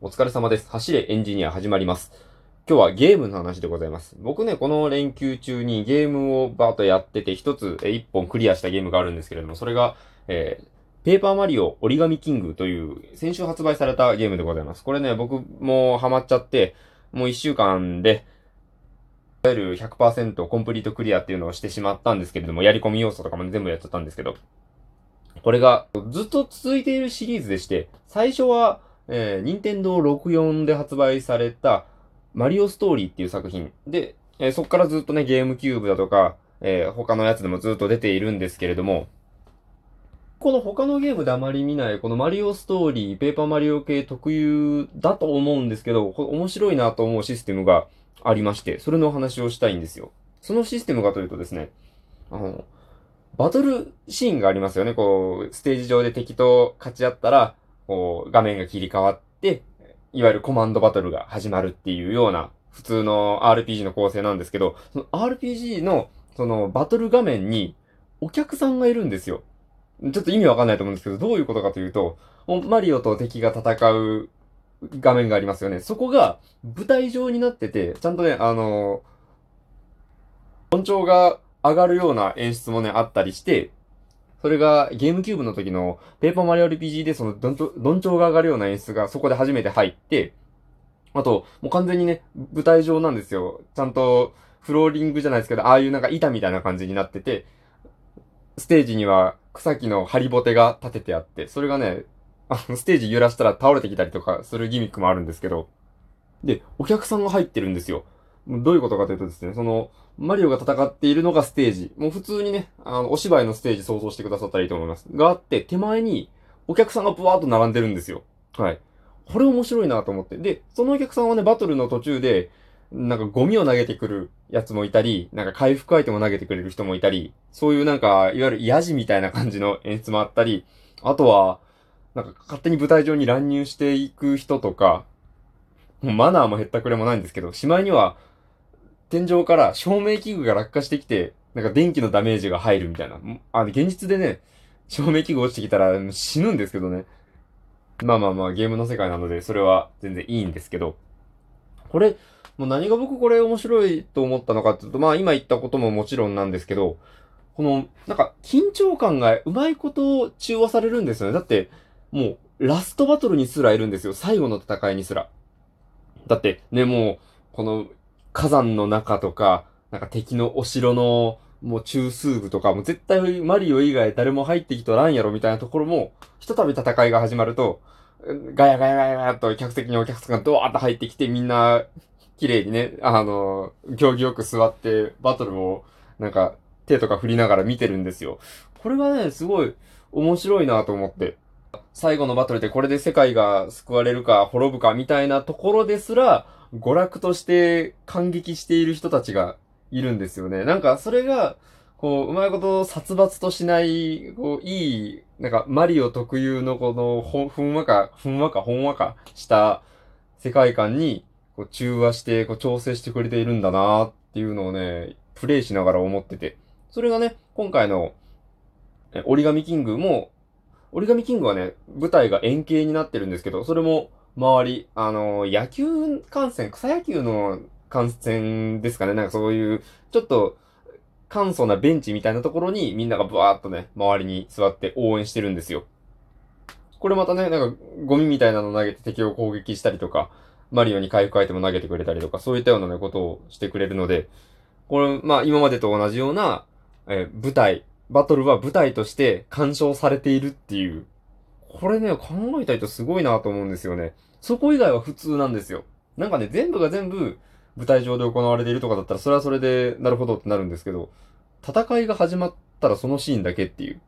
お疲れ様です。走れエンジニア始まります。今日はゲームの話でございます。僕ね、この連休中にゲームをバーッとやってて、一つ、え一本クリアしたゲームがあるんですけれども、それが、えー、ペーパーマリオ折り紙キングという、先週発売されたゲームでございます。これね、僕もハマっちゃって、もう一週間で、いわゆる100%コンプリートクリアっていうのをしてしまったんですけれども、やり込み要素とかも全部やっちゃったんですけど、これがずっと続いているシリーズでして、最初は、えー、任天堂64で発売された、マリオストーリーっていう作品で、えー、そこからずっとね、ゲームキューブだとか、えー、他のやつでもずっと出ているんですけれども、この他のゲームであまり見ない、このマリオストーリー、ペーパーマリオ系特有だと思うんですけど、面白いなと思うシステムがありまして、それのお話をしたいんですよ。そのシステムがというとですね、あの、バトルシーンがありますよね。こう、ステージ上で敵と勝ち合ったら、こう、画面が切り替わって、いわゆるコマンドバトルが始まるっていうような、普通の RPG の構成なんですけど、その RPG の、その、バトル画面に、お客さんがいるんですよ。ちょっと意味わかんないと思うんですけど、どういうことかというと、マリオと敵が戦う画面がありますよね。そこが舞台上になってて、ちゃんとね、あの、音調が上がるような演出もね、あったりして、それがゲームキューブの時のペーパーマリオ RPG でそのどんちょ、調が上がるような演出がそこで初めて入って、あと、もう完全にね、舞台上なんですよ。ちゃんとフローリングじゃないですけど、ああいうなんか板みたいな感じになってて、ステージには草木のハリボテが立ててあって、それがね、あの、ステージ揺らしたら倒れてきたりとかするギミックもあるんですけど、で、お客さんが入ってるんですよ。どういうことかというとですね、その、マリオが戦っているのがステージ。もう普通にね、あの、お芝居のステージ想像してくださったらいいと思います。があって、手前にお客さんがブワーっと並んでるんですよ。はい。これ面白いなと思って。で、そのお客さんはね、バトルの途中で、なんかゴミを投げてくるやつもいたり、なんか回復アイテムを投げてくれる人もいたり、そういうなんか、いわゆるヤジみたいな感じの演出もあったり、あとは、なんか勝手に舞台上に乱入していく人とか、マナーもへったくれもないんですけど、しまいには、天井から照明器具が落下してきて、なんか電気のダメージが入るみたいな。あの、現実でね、照明器具落ちてきたら死ぬんですけどね。まあまあまあ、ゲームの世界なので、それは全然いいんですけど。これ、もう何が僕これ面白いと思ったのかっていうと、まあ今言ったことももちろんなんですけど、この、なんか緊張感がうまいことを中和されるんですよね。だって、もう、ラストバトルにすらいるんですよ。最後の戦いにすら。だって、ね、もう、この、火山の中とか、なんか敵のお城の、もう中枢部とか、もう絶対マリオ以外誰も入ってきとらんやろみたいなところも、ひとたび戦いが始まると、ガヤガヤガヤガヤと客席にお客さんがドワーッと入ってきて、みんな、綺麗にね、あの、行儀よく座って、バトルを、なんか、手とか振りながら見てるんですよ。これがね、すごい面白いなと思って。最後のバトルでこれで世界が救われるか滅ぶかみたいなところですら、娯楽として感激している人たちがいるんですよね。なんかそれが、こう、うまいこと殺伐としない、こう、いい、なんかマリオ特有のこの、ほ、ふんわか、ふんわか、ほんわかした世界観に、こう、中和して、こう、調整してくれているんだなっていうのをね、プレイしながら思ってて。それがね、今回の、折り紙キングも、折り紙キングはね、舞台が円形になってるんですけど、それも周り、あの、野球観戦、草野球の観戦ですかね、なんかそういう、ちょっと、簡素なベンチみたいなところにみんながブワーっとね、周りに座って応援してるんですよ。これまたね、なんかゴミみたいなの投げて敵を攻撃したりとか、マリオに回復アイテム投げてくれたりとか、そういったようなね、ことをしてくれるので、これ、まあ今までと同じような、え舞台、バトルは舞台として干渉されているっていう。これね、考えた人すごいなと思うんですよね。そこ以外は普通なんですよ。なんかね、全部が全部舞台上で行われているとかだったら、それはそれで、なるほどってなるんですけど、戦いが始まったらそのシーンだけっていう。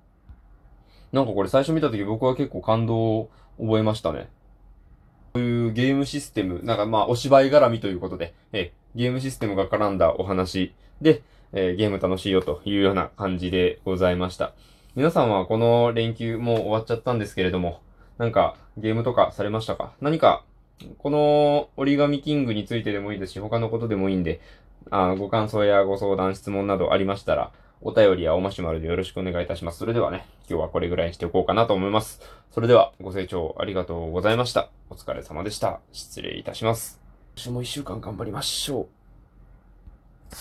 なんかこれ最初見た時僕は結構感動を覚えましたね。こういうゲームシステム、なんかまあお芝居絡みということで、えゲームシステムが絡んだお話で、えーゲーム楽しいよというような感じでございました。皆さんはこの連休もう終わっちゃったんですけれども、なんかゲームとかされましたか？何か、この折り紙キングについてでもいいですし、他のことでもいいんで、あご感想やご相談、質問などありましたらお便りやおマシュマロでよろしくお願いいたします。それではね、今日はこれぐらいにしておこうかなと思います。それでは、ご清聴ありがとうございました。お疲れ様でした。失礼いたします。今週も一週間頑張りましょう。